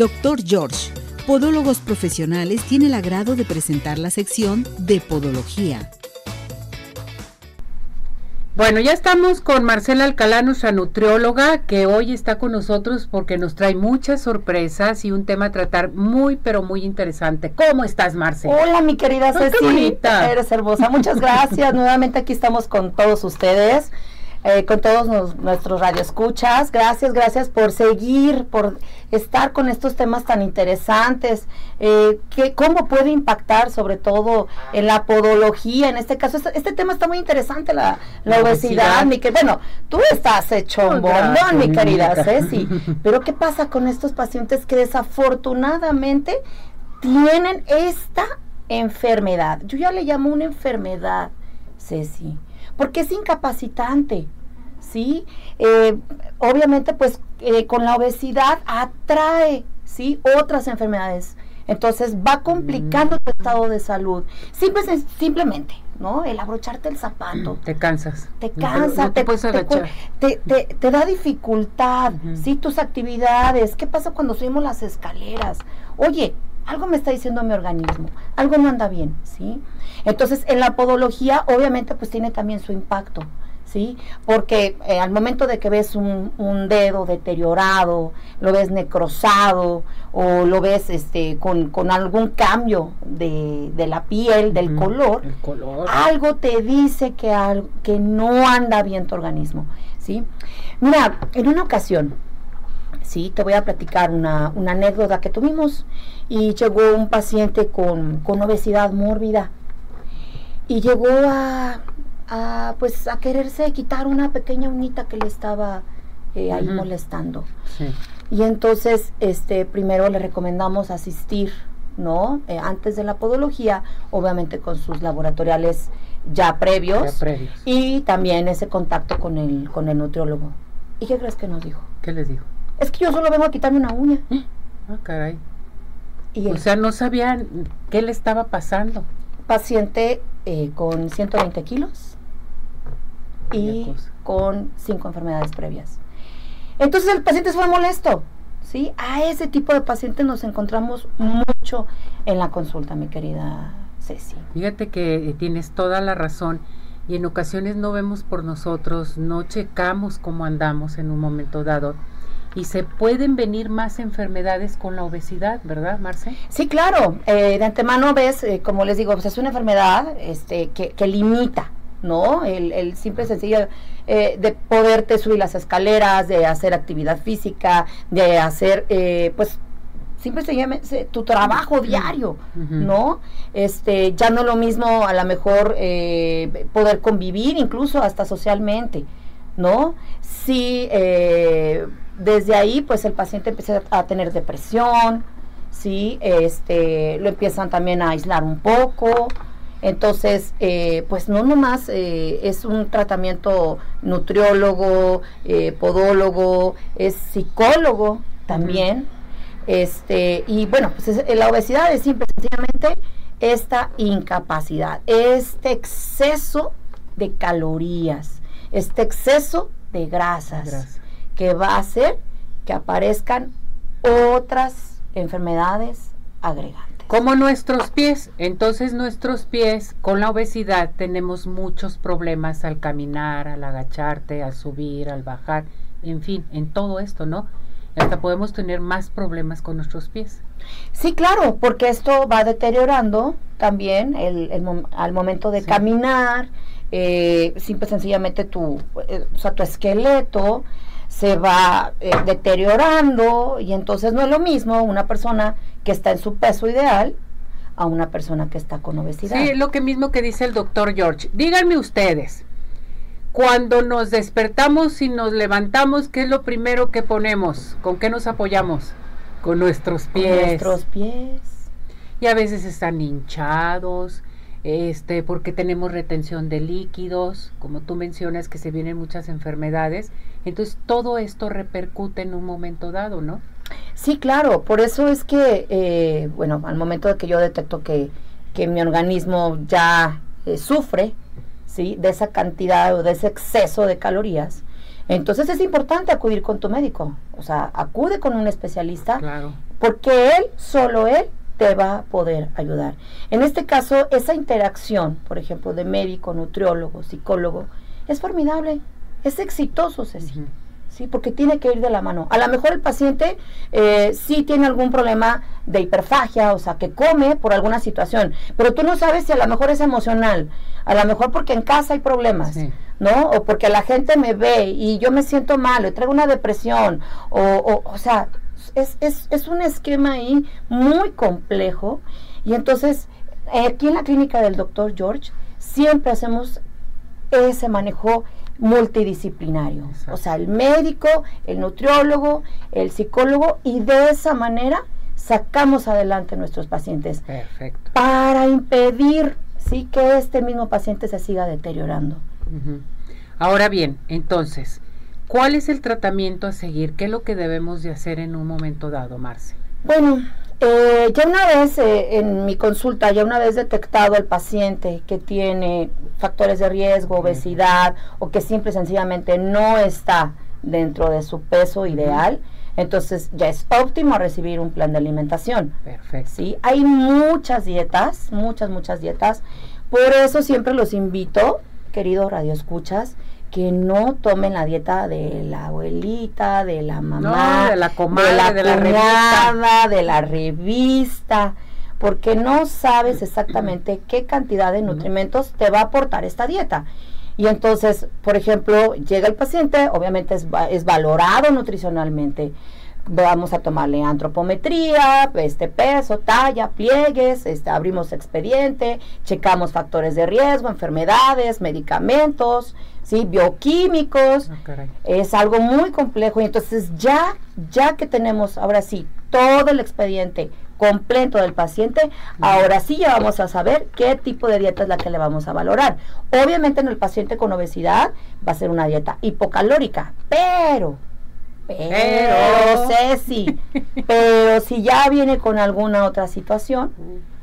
Dr. George, Podólogos Profesionales, tiene el agrado de presentar la sección de Podología. Bueno, ya estamos con Marcela Alcalá, nuestra nutrióloga, que hoy está con nosotros porque nos trae muchas sorpresas y un tema a tratar muy, pero muy interesante. ¿Cómo estás, Marcela? Hola, mi querida Ceci. Eres hermosa. Muchas gracias. Nuevamente aquí estamos con todos ustedes. Eh, con todos nuestros radioescuchas. Gracias, gracias por seguir, por estar con estos temas tan interesantes. Eh, que, ¿Cómo puede impactar sobre todo en la podología? En este caso, este, este tema está muy interesante, la, la, obesidad. Mi que, bueno, tú estás hecho un bombón, mi querida Ceci. Pero ¿qué pasa con estos pacientes que desafortunadamente tienen esta enfermedad? Yo ya le llamo una enfermedad, Ceci porque es incapacitante. ¿Sí? Eh, obviamente, pues eh, con la obesidad atrae, ¿sí? Otras enfermedades. Entonces va complicando tu estado de salud. Simple, simplemente, ¿no? El abrocharte el zapato. Te cansas. Te cansa, te, te, te, da dificultad, ¿sí? Tus actividades. ¿Qué pasa cuando subimos las escaleras? Oye, algo me está diciendo mi organismo, algo no anda bien, ¿sí? Entonces, en la podología, obviamente, pues tiene también su impacto, ¿sí? Porque eh, al momento de que ves un, dedo deteriorado, lo ves necrosado o lo ves este, con, algún cambio de, la piel, del color, algo te dice que, que no anda bien tu organismo, ¿sí? Mira, en una ocasión, Sí, te voy a platicar una, anécdota que tuvimos y llegó un paciente con, obesidad mórbida y llegó a, pues a quererse quitar una pequeña unita que le estaba eh, ahí molestando. Y entonces, este, primero le recomendamos asistir, ¿no? Eh, antes de la podología, obviamente con sus laboratoriales ya previos, previos, y también ese contacto con el, con el nutriólogo. ¿Y qué crees que nos dijo? ¿Qué les dijo? Es que yo solo vengo a quitarme una uña. Ah, caray. o sea, no sabían qué le estaba pasando. Paciente eh, con 120 kilos y con cinco enfermedades previas. Entonces el paciente fue molesto. ¿sí? A ese tipo de pacientes nos encontramos mucho en la consulta, mi querida Ceci. Fíjate que tienes toda la razón y en ocasiones no vemos por nosotros, no checamos cómo andamos en un momento dado y se pueden venir más enfermedades con la obesidad, ¿verdad, Marce? Sí, claro. Eh, de antemano ves, eh, como les digo, pues es una enfermedad este, que, que limita, ¿no? El, el simple sencillo eh, de poderte subir las escaleras, de hacer actividad física, de hacer, pues, simple sencillamente tu trabajo diario, ¿no? Este, ya no lo mismo a lo mejor poder convivir incluso hasta socialmente, ¿no? Sí, eh, desde ahí, pues el paciente empieza a tener depresión, ¿sí? Este, lo empiezan también a aislar un poco. Entonces, eh, pues no nomás eh, es un tratamiento nutriólogo, eh, podólogo, es psicólogo también. Este, y bueno, pues la obesidad es simple, sencillamente esta incapacidad, este exceso de calorías, este exceso de grasas que va a hacer que aparezcan otras enfermedades agregantes. Como nuestros pies, entonces nuestros pies con la obesidad tenemos muchos problemas al caminar, al agacharte, al subir, al bajar, en fin, en todo esto, ¿no? Hasta podemos tener más problemas con nuestros pies. Sí, claro, porque esto va deteriorando también el, al momento de caminar, eh, simple sencillamente tu, eh, o sea, tu esqueleto, se va eh, deteriorando y entonces no es lo mismo una persona que está en su peso ideal a una persona que está con obesidad. Sí, lo que mismo que dice el doctor George. Díganme ustedes, cuando nos despertamos y nos levantamos, ¿qué es lo primero que ponemos? ¿Con qué nos apoyamos? Con nuestros pies. Con nuestros pies. Y a veces están hinchados, este, porque tenemos retención de líquidos, como tú mencionas que se vienen muchas enfermedades, entonces todo esto repercute en un momento dado, ¿no? Sí, claro, por eso es que, eh, bueno, al momento de que yo detecto que, que mi organismo ya eh, sufre, ¿sí? De esa cantidad o de ese exceso de calorías, entonces es importante acudir con tu médico, o sea, acude con un especialista porque él, solo él, te va a poder ayudar. En este caso, esa interacción, por ejemplo, de médico, nutriólogo, psicólogo, es formidable, es exitoso, Ceci. ¿sí? Porque tiene que ir de la mano. A lo mejor el paciente eh, sí tiene algún problema de hiperfagia, o sea, que come por alguna situación, pero tú no sabes si a lo mejor es emocional, a lo mejor porque en casa hay problemas, ¿no? O porque la gente me ve y yo me siento mal, o traigo una depresión, o, o, o sea, es, es, es un esquema ahí muy complejo y entonces aquí en la clínica del doctor George siempre hacemos ese manejo multidisciplinario. O sea, el médico, el nutriólogo, el psicólogo y de esa manera sacamos adelante nuestros pacientes. Perfecto. Para impedir sí que este mismo paciente se siga deteriorando. Ahora bien, entonces, ¿cuál es el tratamiento a seguir? ¿Qué es lo que debemos de hacer en un momento dado, Marce? Bueno, eh, ya una vez eh, en mi consulta, ya una vez detectado el paciente que tiene factores de riesgo, obesidad o que simple y sencillamente no está dentro de su peso ideal, entonces ya es óptimo recibir un plan de alimentación. Perfecto. ¿sí? Hay muchas dietas, muchas, muchas dietas. Por eso siempre los invito, queridos radioescuchas, que no tomen la dieta de la abuelita, de la mamá, de la comadre, de la, revista. de la revista, porque no sabes exactamente qué cantidad de nutrimentos te va a aportar esta dieta. Y entonces, por ejemplo, llega el paciente, obviamente es, es valorado nutricionalmente, vamos a tomarle antropometría, este peso, talla, pliegues, este, abrimos expediente, checamos factores de riesgo, enfermedades, medicamentos, ¿sí? bioquímicos. Ah, es algo muy complejo y entonces ya, ya que tenemos ahora sí todo el expediente completo del paciente, ahora sí ya vamos a saber qué tipo de dieta es la que le vamos a valorar. Obviamente en el paciente con obesidad va a ser una dieta hipocalórica, pero pero, Ceci, pero si ya viene con alguna otra situación,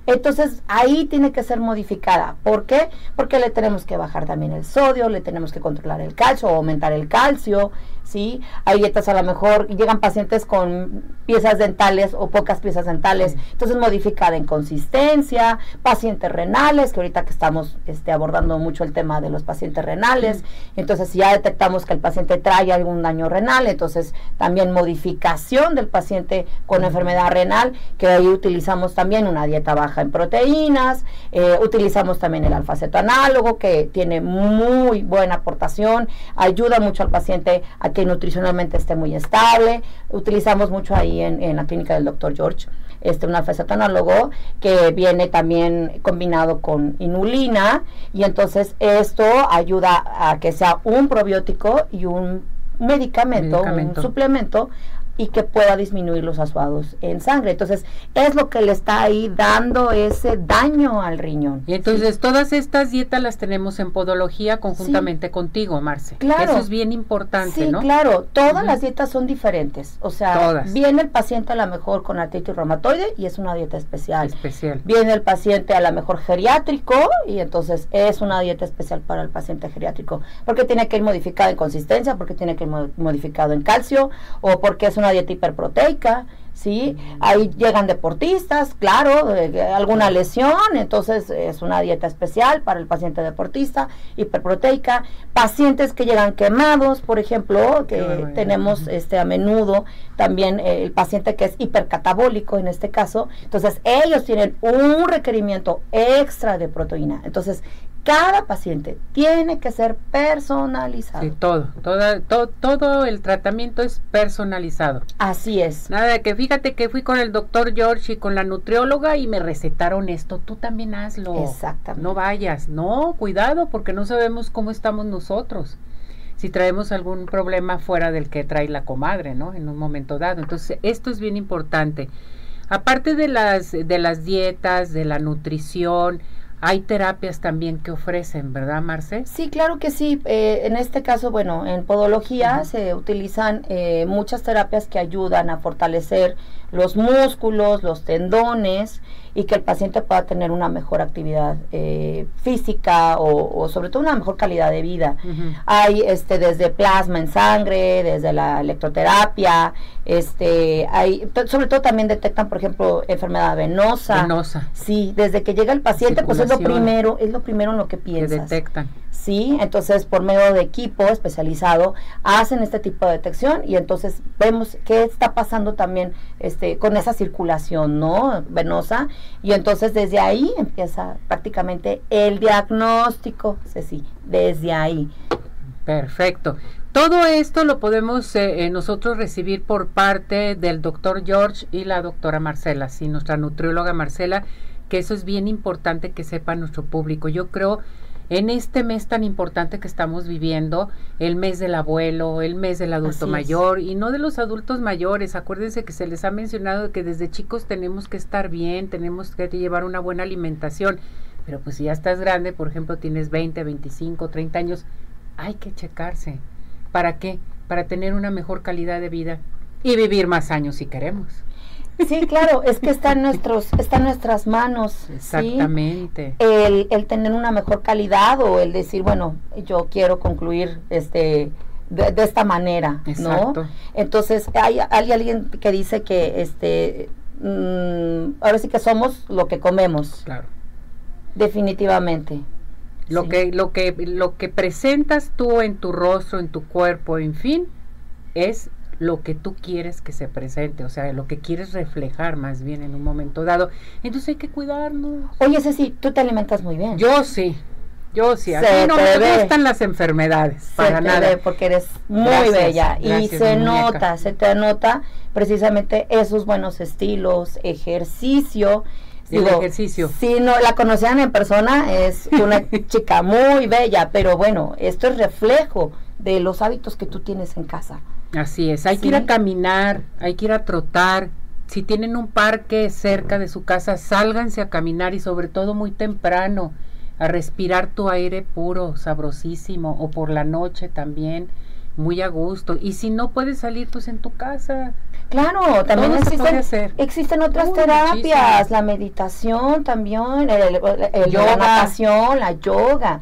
entonces ahí tiene que ser modificada. ¿Por qué? Porque le tenemos que bajar también el sodio, le tenemos que controlar el calcio o aumentar el calcio, ¿sí? Hay dietas a lo mejor, llegan pacientes con piezas dentales o pocas piezas dentales, entonces modificada en consistencia, pacientes renales, que ahorita que estamos este, abordando mucho el tema de los pacientes renales, entonces si ya detectamos que el paciente trae algún daño renal, entonces también modificación del paciente con enfermedad renal, que ahí utilizamos también una dieta baja en proteínas, eh, utilizamos también el alfaceto análogo, que tiene muy buena aportación, ayuda mucho al paciente a que nutricionalmente esté muy estable. Utilizamos mucho ahí en, la clínica del doctor George este, un análogo que viene también combinado con inulina y entonces esto ayuda a que sea un probiótico y un medicamento, medicamento. un suplemento y que pueda disminuir los asuados en sangre. Entonces, es lo que le está ahí dando ese daño al riñón. Y entonces, todas estas dietas las tenemos en podología conjuntamente contigo, Marce. Claro. Eso es bien importante, sí, claro. Todas las dietas son diferentes. O sea, viene el paciente a lo mejor con artritis reumatoide y es una dieta especial. Especial. Viene el paciente a lo mejor geriátrico y entonces es una dieta especial para el paciente geriátrico. Porque tiene que ir modificado en consistencia, porque tiene que ir modificado en calcio o porque es una dieta hiperproteica, ¿sí? Ahí llegan deportistas, claro, alguna lesión, entonces es una dieta especial para el paciente deportista, hiperproteica, pacientes que llegan quemados, por ejemplo, que tenemos este a menudo también eh, el paciente que es hipercatabólico en este caso, entonces ellos tienen un requerimiento extra de proteína. Entonces, cada paciente tiene que ser personalizado. Sí, todo, todo, todo el tratamiento es personalizado. Así es. Nada de que fíjate que fui con el doctor George y con la nutrióloga y me recetaron esto, tú también hazlo. Exactamente. No vayas, no, cuidado porque no sabemos cómo estamos nosotros. Si traemos algún problema fuera del que trae la comadre, ¿no? En un momento dado. Entonces, esto es bien importante. Aparte de las, de las dietas, de la nutrición, hay terapias también que ofrecen, ¿verdad, Marce? Sí, claro que sí. Eh, en este caso, bueno, en podología se utilizan eh, muchas terapias que ayudan a fortalecer los músculos, los tendones y que el paciente pueda tener una mejor actividad eh, física o, sobre todo una mejor calidad de vida. Hay este desde plasma en sangre, desde la electroterapia, este, hay, sobre todo también detectan, por ejemplo, enfermedad venosa. Venosa. Sí, desde que llega el paciente, pues es lo primero, es lo primero en lo que piensas. Que detectan. Sí, entonces por medio de equipo especializado hacen este tipo de detección y entonces vemos qué está pasando también este con esa circulación, ¿no? venosa y entonces desde ahí empieza prácticamente el diagnóstico, sí, desde ahí. Perfecto. Todo esto lo podemos eh, eh, nosotros recibir por parte del doctor George y la doctora Marcela, sí, nuestra nutrióloga Marcela, que eso es bien importante que sepa nuestro público. Yo creo en este mes tan importante que estamos viviendo, el mes del abuelo, el mes del adulto mayor y no de los adultos mayores. Acuérdense que se les ha mencionado que desde chicos tenemos que estar bien, tenemos que llevar una buena alimentación. Pero pues si ya estás grande, por ejemplo, tienes 20, 25, 30 años, hay que checarse. ¿Para qué? Para tener una mejor calidad de vida y vivir más años si queremos. Sí, claro, es que está en, nuestros, está en nuestras manos. Exactamente. El, el, tener una mejor calidad o el decir, bueno, yo quiero concluir este de, esta manera, Exacto. ¿no? Entonces, hay, hay, alguien que dice que este mm, ahora sí que somos lo que comemos. Claro. Definitivamente. Lo que lo que lo que presentas tú en tu rostro, en tu cuerpo, en fin, es lo que tú quieres que se presente, o sea, lo que quieres reflejar más bien en un momento dado. Entonces hay que cuidarnos. Oye, sí, tú te alimentas muy bien. Yo sí. Yo sí, a mí no me gustan las enfermedades, para nada. porque eres muy bella y se nota, se te nota precisamente esos buenos estilos, ejercicio. El ejercicio. Si no la conocían en persona, es una chica muy bella, pero bueno, esto es reflejo de los hábitos que tú tienes en casa. Así es, hay que ir a caminar, hay que ir a trotar. Si tienen un parque cerca de su casa, sálganse a caminar y sobre todo muy temprano, a respirar tu aire puro, sabrosísimo, o por la noche también, muy a gusto. Y si no puedes salir, pues en tu casa. Claro, también existen, existen otras terapias, la meditación también, el, yoga. la natación, la yoga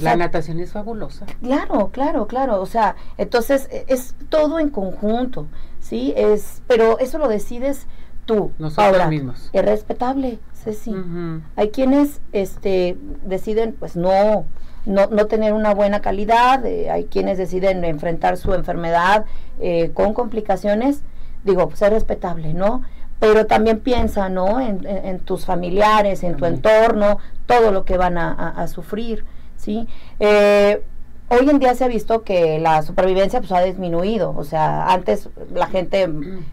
la natación es fabulosa. Claro, claro, claro. O sea, entonces e, es todo en conjunto, ¿sí? Es, pero eso lo decides tú. Nosotros mismos. Es respetable, Ceci. Hay quienes este, deciden, pues no, no, no tener una buena calidad, eh, hay quienes deciden enfrentar su enfermedad eh, con complicaciones. Digo, pues es respetable, ¿no? pero también piensa, ¿no? En, tus familiares, en tu entorno, todo lo que van a sufrir. ¿Sí? Eh, hoy en día se ha visto que la supervivencia pues ha disminuido, o sea, antes la gente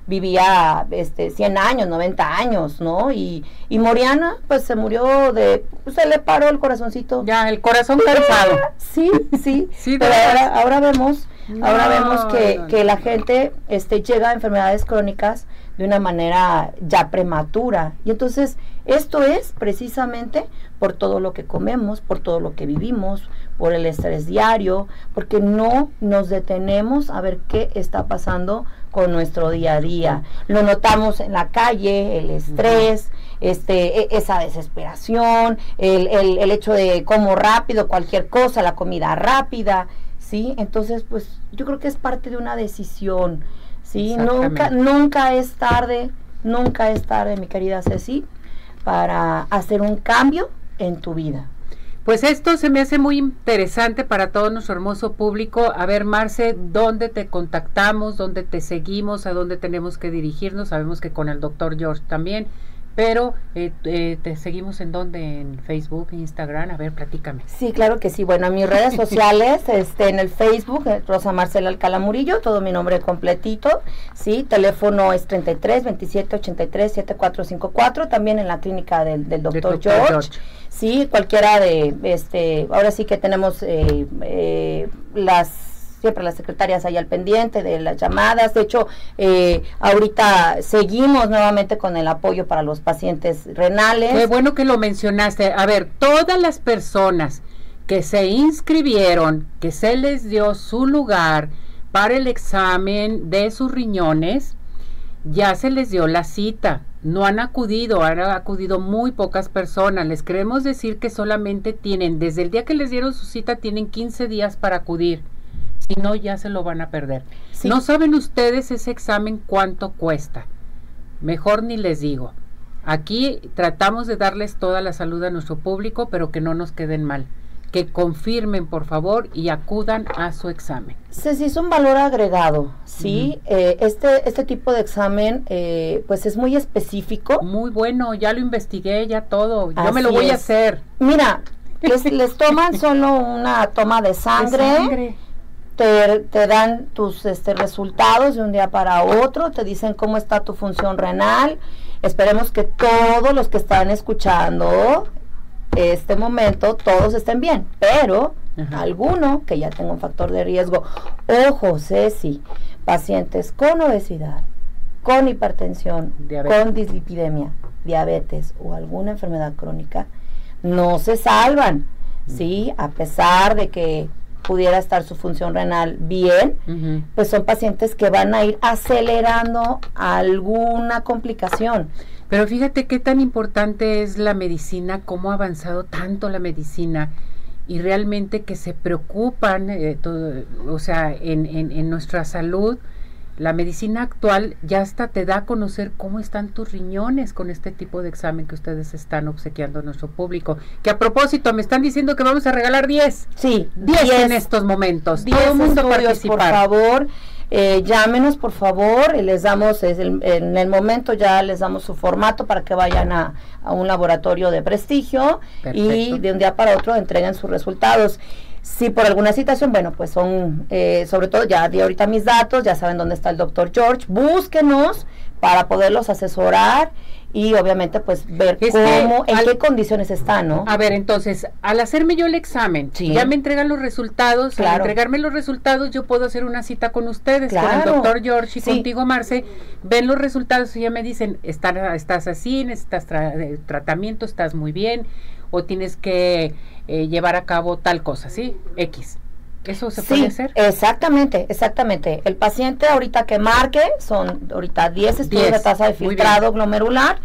vivía este 100 años, 90 años, ¿no? Y, y Moriana pues se murió de pues, se le paró el corazoncito. Ya, el corazón cansado. Sí, sí, sí pero ahora, ahora vemos ahora vemos que, que la gente este llega a enfermedades crónicas de una manera ya prematura. Y entonces esto es precisamente por todo lo que comemos, por todo lo que vivimos, por el estrés diario, porque no nos detenemos a ver qué está pasando con nuestro día a día. Lo notamos en la calle, el estrés, este, e, esa desesperación, el, el, el hecho de como rápido cualquier cosa, la comida rápida, ¿sí? Entonces, pues yo creo que es parte de una decisión Sí, nunca, nunca es tarde, nunca es tarde, mi querida Ceci, para hacer un cambio en tu vida. Pues esto se me hace muy interesante para todo nuestro hermoso público. A ver, Marce, ¿dónde te contactamos? ¿Dónde te seguimos? ¿A dónde tenemos que dirigirnos? Sabemos que con el doctor George también. Pero eh, eh, te seguimos en donde, en Facebook, Instagram, a ver, platícame. Sí, claro que sí. Bueno, en mis redes sociales, este, en el Facebook, eh, Rosa Marcela Alcala Murillo, todo mi nombre completito, sí, teléfono es 33 27 83 7454, también en la clínica del, del doctor George. George. Sí, cualquiera de, este, ahora sí que tenemos las siempre las secretarias ahí al pendiente de las llamadas. De hecho, eh, ahorita seguimos nuevamente con el apoyo para los pacientes renales. Bueno que lo mencionaste. A ver, todas las personas que se inscribieron, que se les dio su lugar para el examen de sus riñones, ya se les dio la cita. No han acudido, han acudido muy pocas personas. Les queremos decir que solamente tienen, desde el día que les dieron su cita, tienen 15 días para acudir si no ya se lo van a perder. No saben ustedes ese examen cuánto cuesta. Mejor ni les digo. Aquí tratamos de darles toda la salud a nuestro público, pero que no nos queden mal que confirmen por favor y acudan a su examen. Se hizo un valor agregado, ¿sí? Eh, este, este tipo de examen eh, pues es muy específico. Muy bueno, ya lo investigué, ya todo, yo me lo voy a hacer. Mira, les, les toman solo una toma de sangre. Te, te, dan tus este, resultados de un día para otro, te dicen cómo está tu función renal. Esperemos que todos los que están escuchando este momento todos estén bien, pero alguno que ya tenga un factor de riesgo, ojo, Ceci, pacientes con obesidad, con hipertensión, con dislipidemia, diabetes o alguna enfermedad crónica, no se salvan, ¿sí? A pesar de que pudiera estar su función renal bien, pues son pacientes que van a ir acelerando alguna complicación. Pero fíjate qué tan importante es la medicina, cómo ha avanzado tanto la medicina y realmente que se preocupan, eh, o sea, en, en, nuestra salud. La medicina actual ya hasta te da a conocer cómo están tus riñones con este tipo de examen que ustedes están obsequiando a nuestro público. Que a propósito, me están diciendo que vamos a regalar 10. Sí, 10 en estos momentos. 10 Todo el mundo participar. Por favor. Eh, llámenos por favor, les damos en el momento ya les damos su formato para que vayan a, un laboratorio de prestigio y de un día para otro entreguen sus resultados. Si por alguna situación, bueno, pues son, eh, sobre todo ya di ahorita mis datos, ya saben dónde está el doctor George, búsquenos para poderlos asesorar y obviamente pues ver cómo, en qué condiciones está, ¿no? A ver, entonces, al hacerme yo el examen, ya me entregan los resultados, al entregarme los resultados yo puedo hacer una cita con ustedes, con el doctor George y contigo Marce, ven los resultados y ya me dicen, estás así, necesitas eh, tratamiento, estás muy bien, o tienes que eh, llevar a cabo tal cosa, ¿sí? X. ¿Eso se puede hacer? Exactamente, exactamente. El paciente ahorita que marque, son ahorita 10 estudios de tasa de filtrado glomerular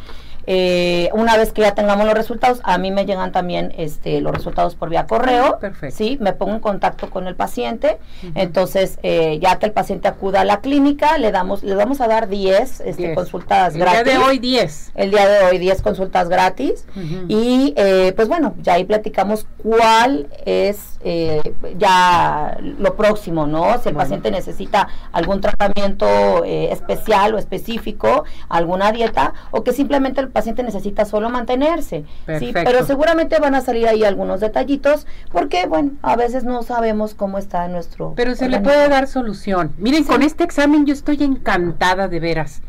eh, una vez que ya tengamos los resultados, a mí me llegan también este, los resultados por vía correo. Ah, perfecto. Sí, me pongo en contacto con el paciente. Entonces, eh, ya que el paciente acuda a la clínica, le damos, le vamos a dar 10 este, consultas gratis. El día de hoy 10. El día de hoy 10 consultas gratis. Y eh, pues bueno, ya ahí platicamos cuál es ya lo próximo, ¿no? Si el paciente necesita algún tratamiento especial o específico, alguna dieta, o que simplemente el paciente necesita solo mantenerse. ¿sí? Pero seguramente van a salir ahí algunos detallitos porque, bueno, a veces no sabemos cómo está nuestro... Pero se le puede dar solución. Miren, con este examen yo estoy encantada de veras.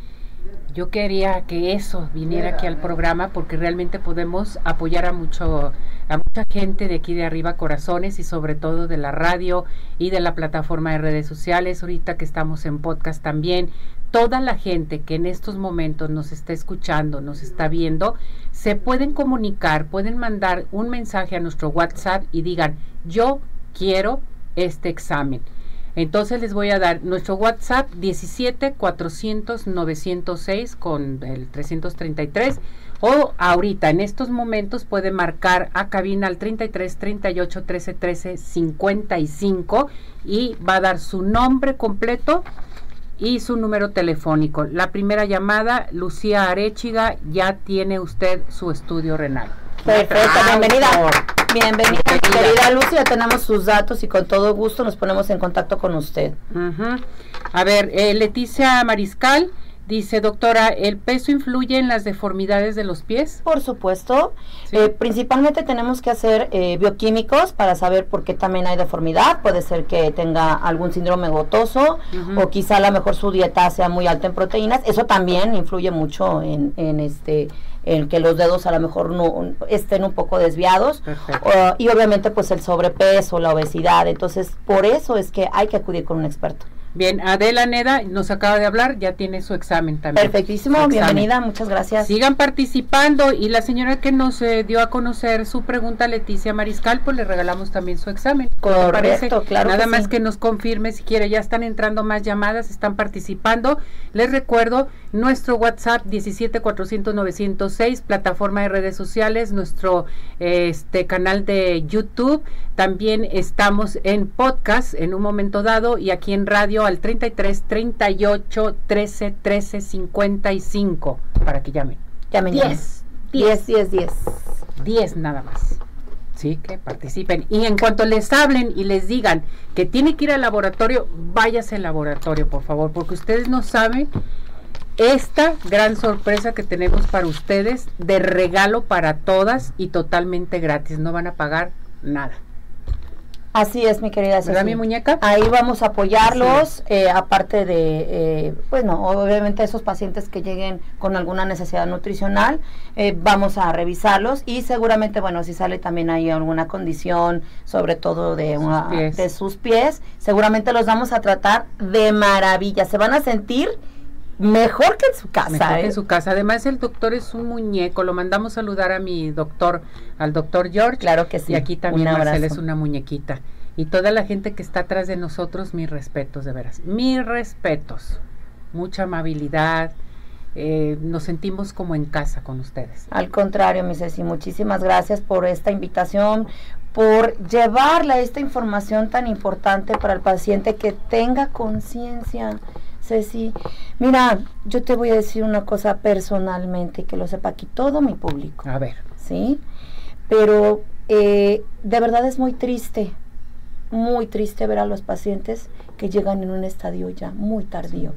Yo quería que eso viniera aquí al programa porque realmente podemos apoyar a mucho a mucha gente de aquí de arriba corazones y sobre todo de la radio y de la plataforma de redes sociales ahorita que estamos en podcast también toda la gente que en estos momentos nos está escuchando, nos está viendo, se pueden comunicar, pueden mandar un mensaje a nuestro WhatsApp y digan, yo quiero este examen. Entonces les voy a dar nuestro WhatsApp 17 400 906 con el 333 o ahorita en estos momentos puede marcar a cabina al 33 38 13 13 55 y va a dar su nombre completo y su número telefónico. La primera llamada, Lucía Arechiga, ya tiene usted su estudio renal. Perfecto, bienvenida. Bienvenida, querida Lucía, tenemos sus datos y con todo gusto nos ponemos en contacto con usted. A ver, eh, Leticia Mariscal, Dice, doctora, ¿el peso influye en las deformidades de los pies? Por supuesto. Eh, principalmente tenemos que hacer eh, bioquímicos para saber por qué también hay deformidad. Puede ser que tenga algún síndrome gotoso o quizá a lo mejor su dieta sea muy alta en proteínas. Eso también influye mucho en, en este en que los dedos a lo mejor no estén un poco desviados y obviamente pues el sobrepeso, la obesidad. Entonces, por eso es que hay que acudir con un experto. Bien, Adela Neda nos acaba de hablar, ya tiene su examen también. Perfectísimo, bienvenida, muchas gracias. Sigan participando y la señora que nos eh, dio a conocer su pregunta, Leticia Mariscal, pues le regalamos también su examen. Correcto, claro. Nada más que nos confirme si quiere, ya están entrando más llamadas, están participando. Les recuerdo nuestro WhatsApp 17400 plataforma de redes sociales, nuestro este canal de YouTube, también estamos en podcast en un momento dado y aquí en radio al 33 38 13 13 55 para que llamen. Llamen. 10. 10, 10, 10. 10 nada más. Sí, que participen. Y en cuanto les hablen y les digan que tiene que ir al laboratorio, váyase al laboratorio, por favor, porque ustedes no saben esta gran sorpresa que tenemos para ustedes de regalo para todas y totalmente gratis. No van a pagar nada. Así es, mi querida ¿Verdad, mi muñeca? Ahí vamos a apoyarlos, eh, aparte de, eh, bueno, obviamente esos pacientes que lleguen con alguna necesidad nutricional, eh, vamos a revisarlos y seguramente, bueno, si sale también ahí alguna condición, sobre todo de, una, de sus pies, seguramente los vamos a tratar de maravilla. Se van a sentir mejor que en su casa. Mejor que en su casa. Además, el doctor es un muñeco. Lo mandamos saludar a mi doctor, al doctor George. Claro que sí. Y aquí también Marcel es una muñequita y toda la gente que está atrás de nosotros, mis respetos, de veras, mis respetos, mucha amabilidad, eh, nos sentimos como en casa con ustedes. Al contrario, mi Ceci, muchísimas gracias por esta invitación, por llevarle esta información tan importante para el paciente que tenga conciencia. Ceci, mira, yo te voy a decir una cosa personalmente, que lo sepa aquí todo mi público. A ver. ¿Sí? Pero eh, de verdad es muy triste muy triste ver a los pacientes que llegan en un estadio ya muy tardío.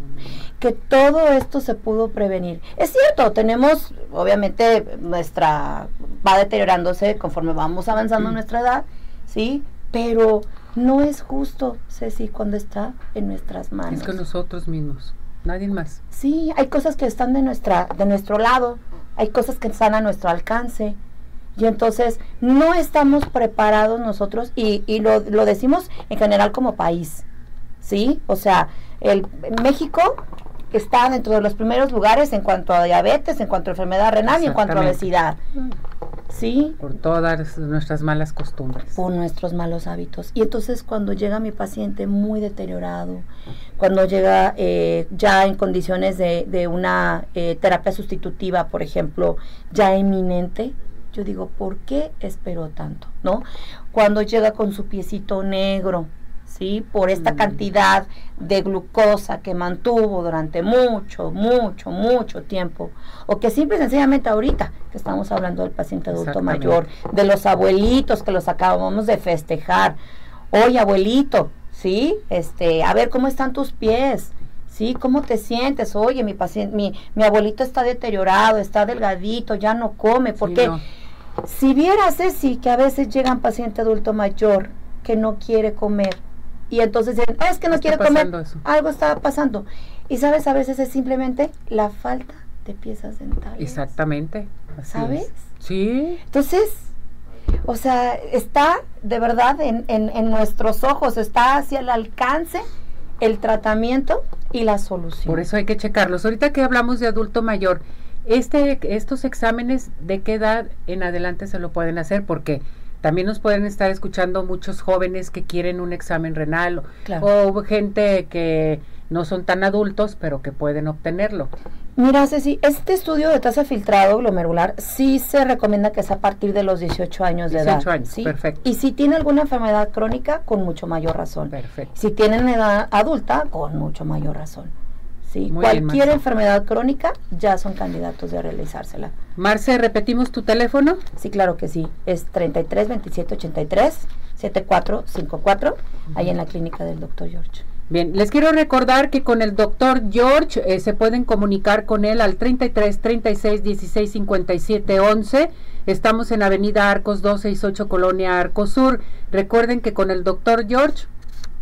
Que todo esto se pudo prevenir. Es cierto, tenemos, obviamente, nuestra, va deteriorándose conforme vamos avanzando en nuestra edad, ¿sí? Pero no es justo, Ceci, cuando está en nuestras manos. Es que nosotros mismos, nadie más. Sí, hay cosas que están de, nuestra, de nuestro lado, hay cosas que están a nuestro alcance y entonces no estamos preparados nosotros y, y lo, lo, decimos en general como país, ¿sí? O sea, el México está dentro de los primeros lugares en cuanto a diabetes, en cuanto a enfermedad renal y en cuanto a obesidad. ¿Sí? Por todas nuestras malas costumbres. Por nuestros malos hábitos. Y entonces cuando llega mi paciente muy deteriorado, cuando llega eh, ya en condiciones de, de una eh, terapia sustitutiva, por ejemplo, ya eminente, yo digo, ¿por qué esperó tanto? ¿No? Cuando llega con su piecito negro, ¿sí? Por esta mm. cantidad de glucosa que mantuvo durante mucho, mucho, mucho tiempo. O que simple y sencillamente ahorita, que estamos hablando del paciente adulto mayor, de los abuelitos que los acabamos de festejar. Oye, abuelito, ¿sí? Este, a ver cómo están tus pies. ¿sí? ¿Cómo te sientes? Oye, mi paciente, mi, mi abuelito está deteriorado, está delgadito, ya no come, porque si vieras, Ceci, que a veces llega un paciente adulto mayor que no quiere comer y entonces dicen, ah, es que no quiere comer, algo está pasando. Y sabes, a veces es simplemente la falta de piezas dentales. Exactamente. ¿Sabes? Sí. Entonces, o sea, está de verdad en, en, en nuestros ojos, está hacia el alcance el tratamiento y la solución. Por eso hay que checarlos. Ahorita que hablamos de adulto mayor, este, estos exámenes, ¿de qué edad en adelante se lo pueden hacer? Porque también nos pueden estar escuchando muchos jóvenes que quieren un examen renal o gente que no son tan adultos, pero que pueden obtenerlo. Mira, Ceci, este estudio de tasa filtrado glomerular sí se recomienda que sea a partir de los 18 años de edad. 18 años, perfecto. Y si tiene alguna enfermedad crónica, con mucho mayor razón. Perfecto. Si tienen edad adulta, con mucho mayor razón. Sí, cualquier enfermedad crónica ya son candidatos de realizársela. Marce, ¿repetimos tu teléfono? Sí, claro que sí. Es 33 27 83 7454, ahí en la clínica del doctor George. Bien, les quiero recordar que con el doctor George eh, se pueden comunicar con él al 33 36 16 57 11. Estamos en Avenida Arcos 268, Colonia Arcos Sur. Recuerden que con el doctor George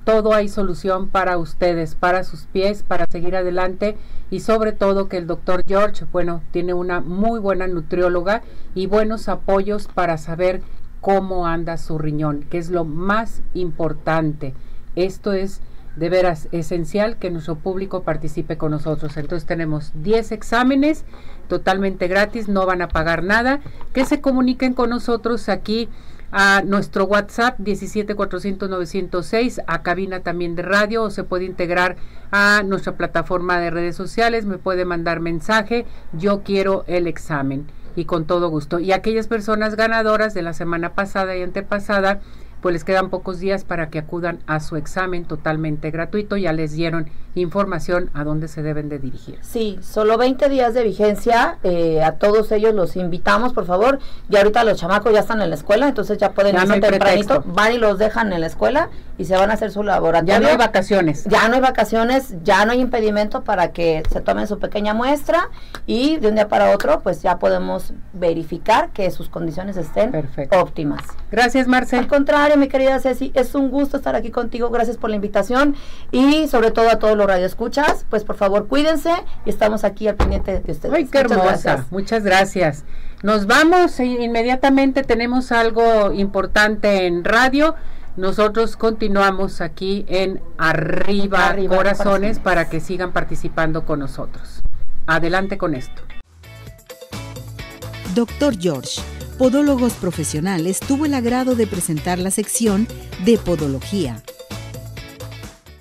todo hay solución para ustedes, para sus pies, para seguir adelante y sobre todo que el doctor George, bueno, tiene una muy buena nutrióloga y buenos apoyos para saber cómo anda su riñón, que es lo más importante. Esto es de veras esencial que nuestro público participe con nosotros. Entonces tenemos 10 exámenes totalmente gratis, no van a pagar nada, que se comuniquen con nosotros aquí a nuestro WhatsApp 17400 a cabina también de radio o se puede integrar a nuestra plataforma de redes sociales, me puede mandar mensaje, yo quiero el examen y con todo gusto. Y aquellas personas ganadoras de la semana pasada y antepasada, pues les quedan pocos días para que acudan a su examen totalmente gratuito. Ya les dieron información a dónde se deben de dirigir. Sí, solo 20 días de vigencia. Eh, a todos ellos los invitamos, por favor. Y ahorita los chamacos ya están en la escuela, entonces ya pueden ir tempranito. Van y los dejan en la escuela y se van a hacer su laboratorio. Ya no hay vacaciones. Ya no hay vacaciones, ya no hay impedimento para que se tomen su pequeña muestra y de un día para otro, pues ya podemos verificar que sus condiciones estén óptimas. Gracias, Marcel. Al contrario, mi querida Ceci, es un gusto estar aquí contigo. Gracias por la invitación y sobre todo a todos los radioescuchas, pues por favor cuídense y estamos aquí al pendiente de ustedes. Ay, qué hermosa. Muchas gracias. Nos vamos inmediatamente, tenemos algo importante en radio. Nosotros continuamos aquí en Arriba, Corazones para que sigan participando con nosotros. Adelante con esto. Doctor George Podólogos Profesionales tuvo el agrado de presentar la sección de Podología